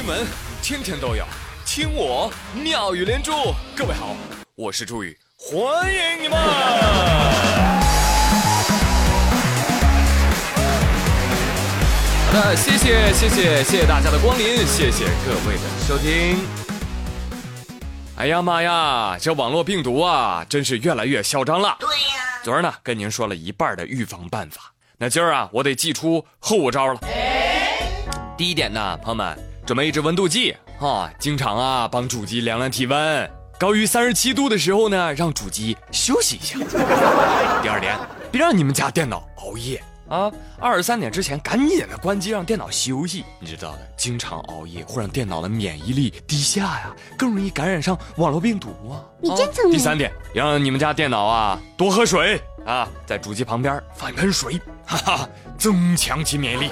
新闻天天都有，听我妙语连珠。各位好，我是朱宇，欢迎你们！好的，谢谢谢谢谢谢大家的光临，谢谢各位的收听。哎呀妈呀，这网络病毒啊，真是越来越嚣张了。对呀，昨儿呢跟您说了一半的预防办法，那今儿啊我得祭出后招了。第一点呢，朋友们准备一支温度计啊，经常啊帮主机量量体温，高于三十七度的时候呢，让主机休息一下。第二点，别让你们家电脑熬夜啊，二十三点之前赶紧的关机，让电脑休息。你知道的，经常熬夜会让电脑的免疫力低下呀，更容易感染上网络病毒啊。你真聪明。第三点，让你们家电脑啊多喝水啊，在主机旁边放一盆水，哈哈，增强其免疫力。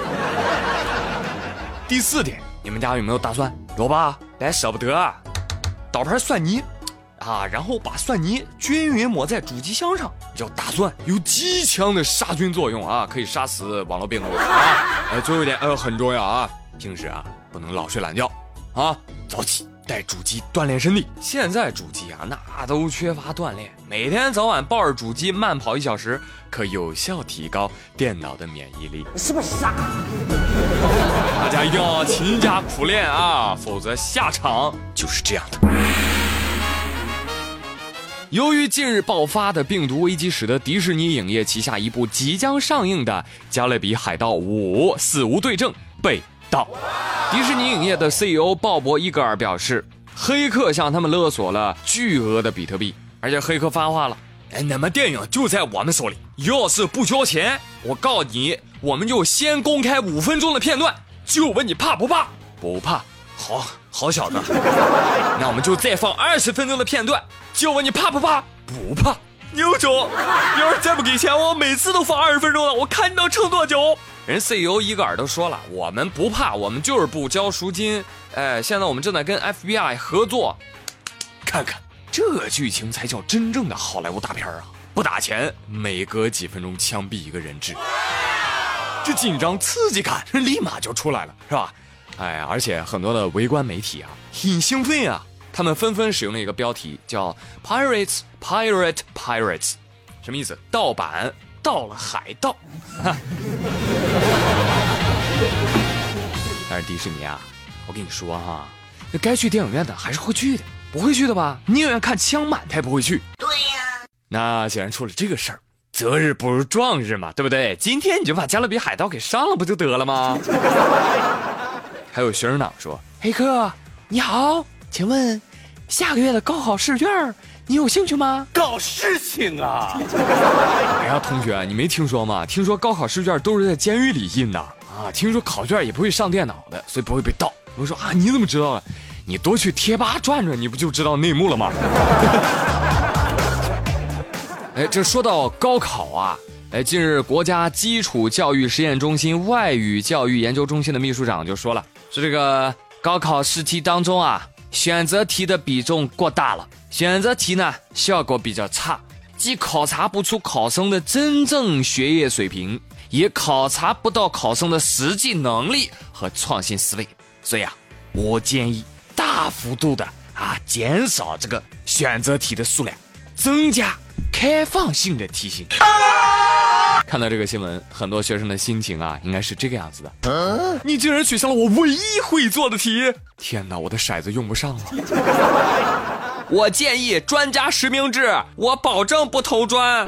第四点，你们家有没有大蒜？有吧？但舍不得，倒盘蒜泥，啊，然后把蒜泥均匀抹在主机箱上。叫大蒜有极强的杀菌作用啊，可以杀死网络病毒啊。呃，最后一点呃很重要啊，平时啊不能老睡懒觉，啊，早起带主机锻炼身体。现在主机啊那都缺乏锻炼，每天早晚抱着主机慢跑一小时，可有效提高电脑的免疫力。是不是傻？大家一定要勤加苦练啊，否则下场就是这样的。由于近日爆发的病毒危机，使得迪士尼影业旗下一部即将上映的《加勒比海盗五：死无对证》被盗。迪士尼影业的 CEO 鲍勃·伊格尔表示，黑客向他们勒索了巨额的比特币，而且黑客发话了：“哎，那么电影就在我们手里，要是不交钱，我告你，我们就先公开五分钟的片段，就问你怕不怕？不怕。好，好小子，那我们就再放二十分钟的片段，就问你怕不怕？不怕。牛总，你要是再不给钱，我每次都放二十分钟了，我看你能撑多久。人 CEO 一个耳都说了，我们不怕，我们就是不交赎金。哎，现在我们正在跟 FBI 合作，看看这剧情才叫真正的好莱坞大片啊！不打钱，每隔几分钟枪毙一个人质，这紧张刺激感立马就出来了，是吧？哎，而且很多的围观媒体啊，很兴奋啊，他们纷纷使用了一个标题叫 “Pirates Pirate Pirates”，什么意思？盗版到了海盗。但是迪士尼啊，我跟你说哈，那该去电影院的还是会去的，不会去的吧？宁愿看枪满，他也不会去。对呀。那既然出了这个事儿，择日不如撞日嘛，对不对？今天你就把《加勒比海盗》给上了，不就得了吗？还有学生党说：“黑客，你好，请问下个月的高考试卷你有兴趣吗？搞事情啊！哎呀，同学，你没听说吗？听说高考试卷都是在监狱里印的啊！听说考卷也不会上电脑的，所以不会被盗。我说啊，你怎么知道的？你多去贴吧转转，你不就知道内幕了吗？哎，这说到高考啊。”哎，近日，国家基础教育实验中心外语教育研究中心的秘书长就说了，说这个高考试题当中啊，选择题的比重过大了，选择题呢效果比较差，既考察不出考生的真正学业水平，也考察不到考生的实际能力和创新思维，所以啊，我建议大幅度的啊减少这个选择题的数量，增加开放性的题型。看到这个新闻，很多学生的心情啊，应该是这个样子的。你竟然取消了我唯一会做的题！天哪，我的骰子用不上了。我建议专家实名制，我保证不投砖。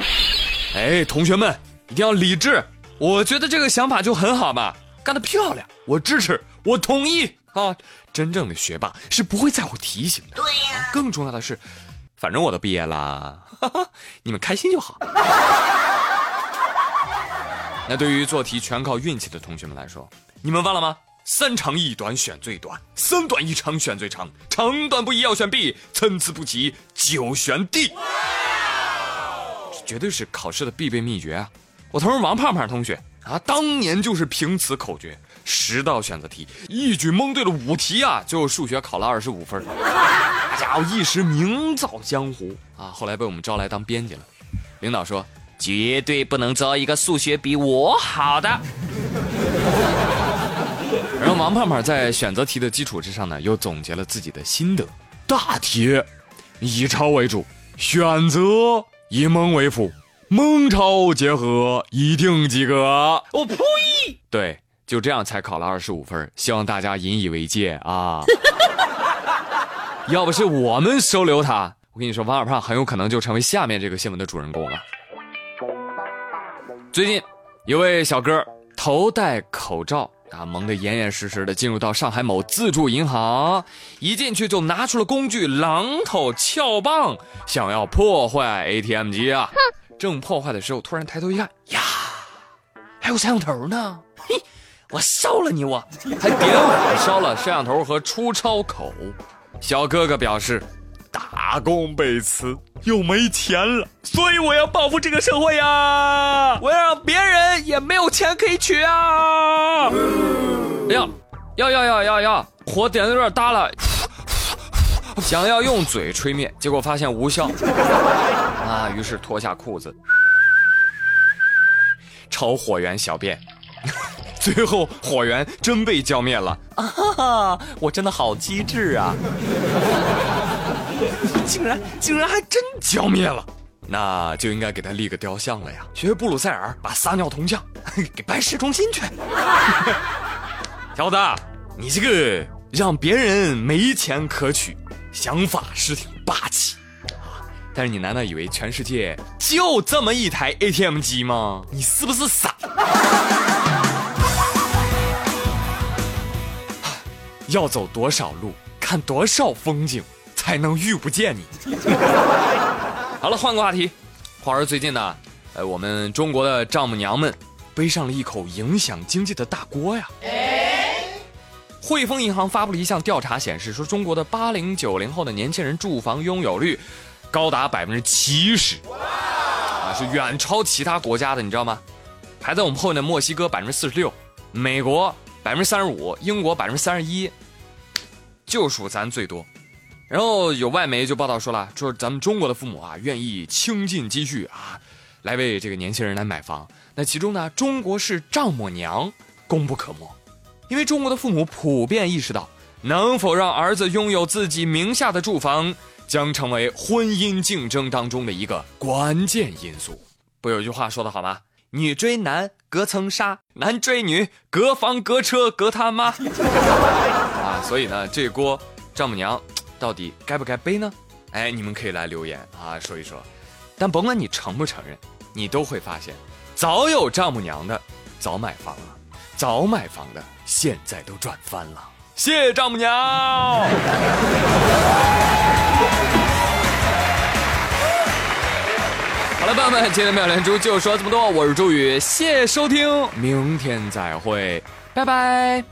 哎，同学们一定要理智。我觉得这个想法就很好嘛，干得漂亮，我支持，我同意啊。真正的学霸是不会在乎提醒的。对呀。更重要的是，反正我都毕业了，你们开心就好。那对于做题全靠运气的同学们来说，你们忘了吗？三长一短选最短，三短一长选最长，长短不一要选 B，参差不齐就选 D。这绝对是考试的必备秘诀啊！我同事王胖胖同学啊，当年就是凭此口诀，十道选择题一举蒙对了五题啊，就数学考了二十五分，大家伙一时名噪江湖啊！后来被我们招来当编辑了，领导说。绝对不能招一个数学比我好的。然后王胖胖在选择题的基础之上呢，又总结了自己的心得。大题以抄为主，选择以蒙为辅，蒙抄结合一定及格。我呸！对，就这样才考了二十五分，希望大家引以为戒啊！要不是我们收留他，我跟你说，王小胖很有可能就成为下面这个新闻的主人公了。最近，一位小哥头戴口罩。啊，蒙得严严实实的进入到上海某自助银行，一进去就拿出了工具榔头、撬棒，想要破坏 ATM 机啊！正破坏的时候，突然抬头一看，呀，还有摄像头呢！嘿，我烧了你，我还点火烧了摄像头和出钞口。小哥哥表示，打工被辞。又没钱了，所以我要报复这个社会呀！我要让别人也没有钱可以取啊！哎呀，要要要要要，火点的有点大了，想要用嘴吹灭，结果发现无效啊！于是脱下裤子朝火源小便，最后火源真被浇灭了啊！我真的好机智啊！竟然竟然还真浇灭了，那就应该给他立个雕像了呀！学布鲁塞尔把撒尿铜像给搬市中心去。小子，你这个让别人没钱可取，想法是挺霸气啊！但是你难道以为全世界就这么一台 ATM 机吗？你是不是傻？要走多少路，看多少风景。才能遇不见你。好了，换个话题。话说最近呢，呃，我们中国的丈母娘们背上了一口影响经济的大锅呀。汇丰银行发布了一项调查，显示说中国的八零九零后的年轻人住房拥有率高达百分之七十，啊，是远超其他国家的，你知道吗？排在我们后面的墨西哥百分之四十六，美国百分之三十五，英国百分之三十一，就属咱最多。然后有外媒就报道说了，说咱们中国的父母啊，愿意倾尽积蓄啊，来为这个年轻人来买房。那其中呢，中国式丈母娘功不可没，因为中国的父母普遍意识到，能否让儿子拥有自己名下的住房，将成为婚姻竞争当中的一个关键因素。不有句话说的好吗？女追男隔层纱，男追女隔房隔车隔他妈。啊，所以呢，这锅丈母娘。到底该不该背呢？哎，你们可以来留言啊，说一说。但甭管你承不承认，你都会发现，早有丈母娘的早买房了，早买房的现在都赚翻了。谢谢丈母娘。好了，朋友们，今天的妙连珠就说这么多，我是朱宇，谢谢收听，明天再会，拜拜。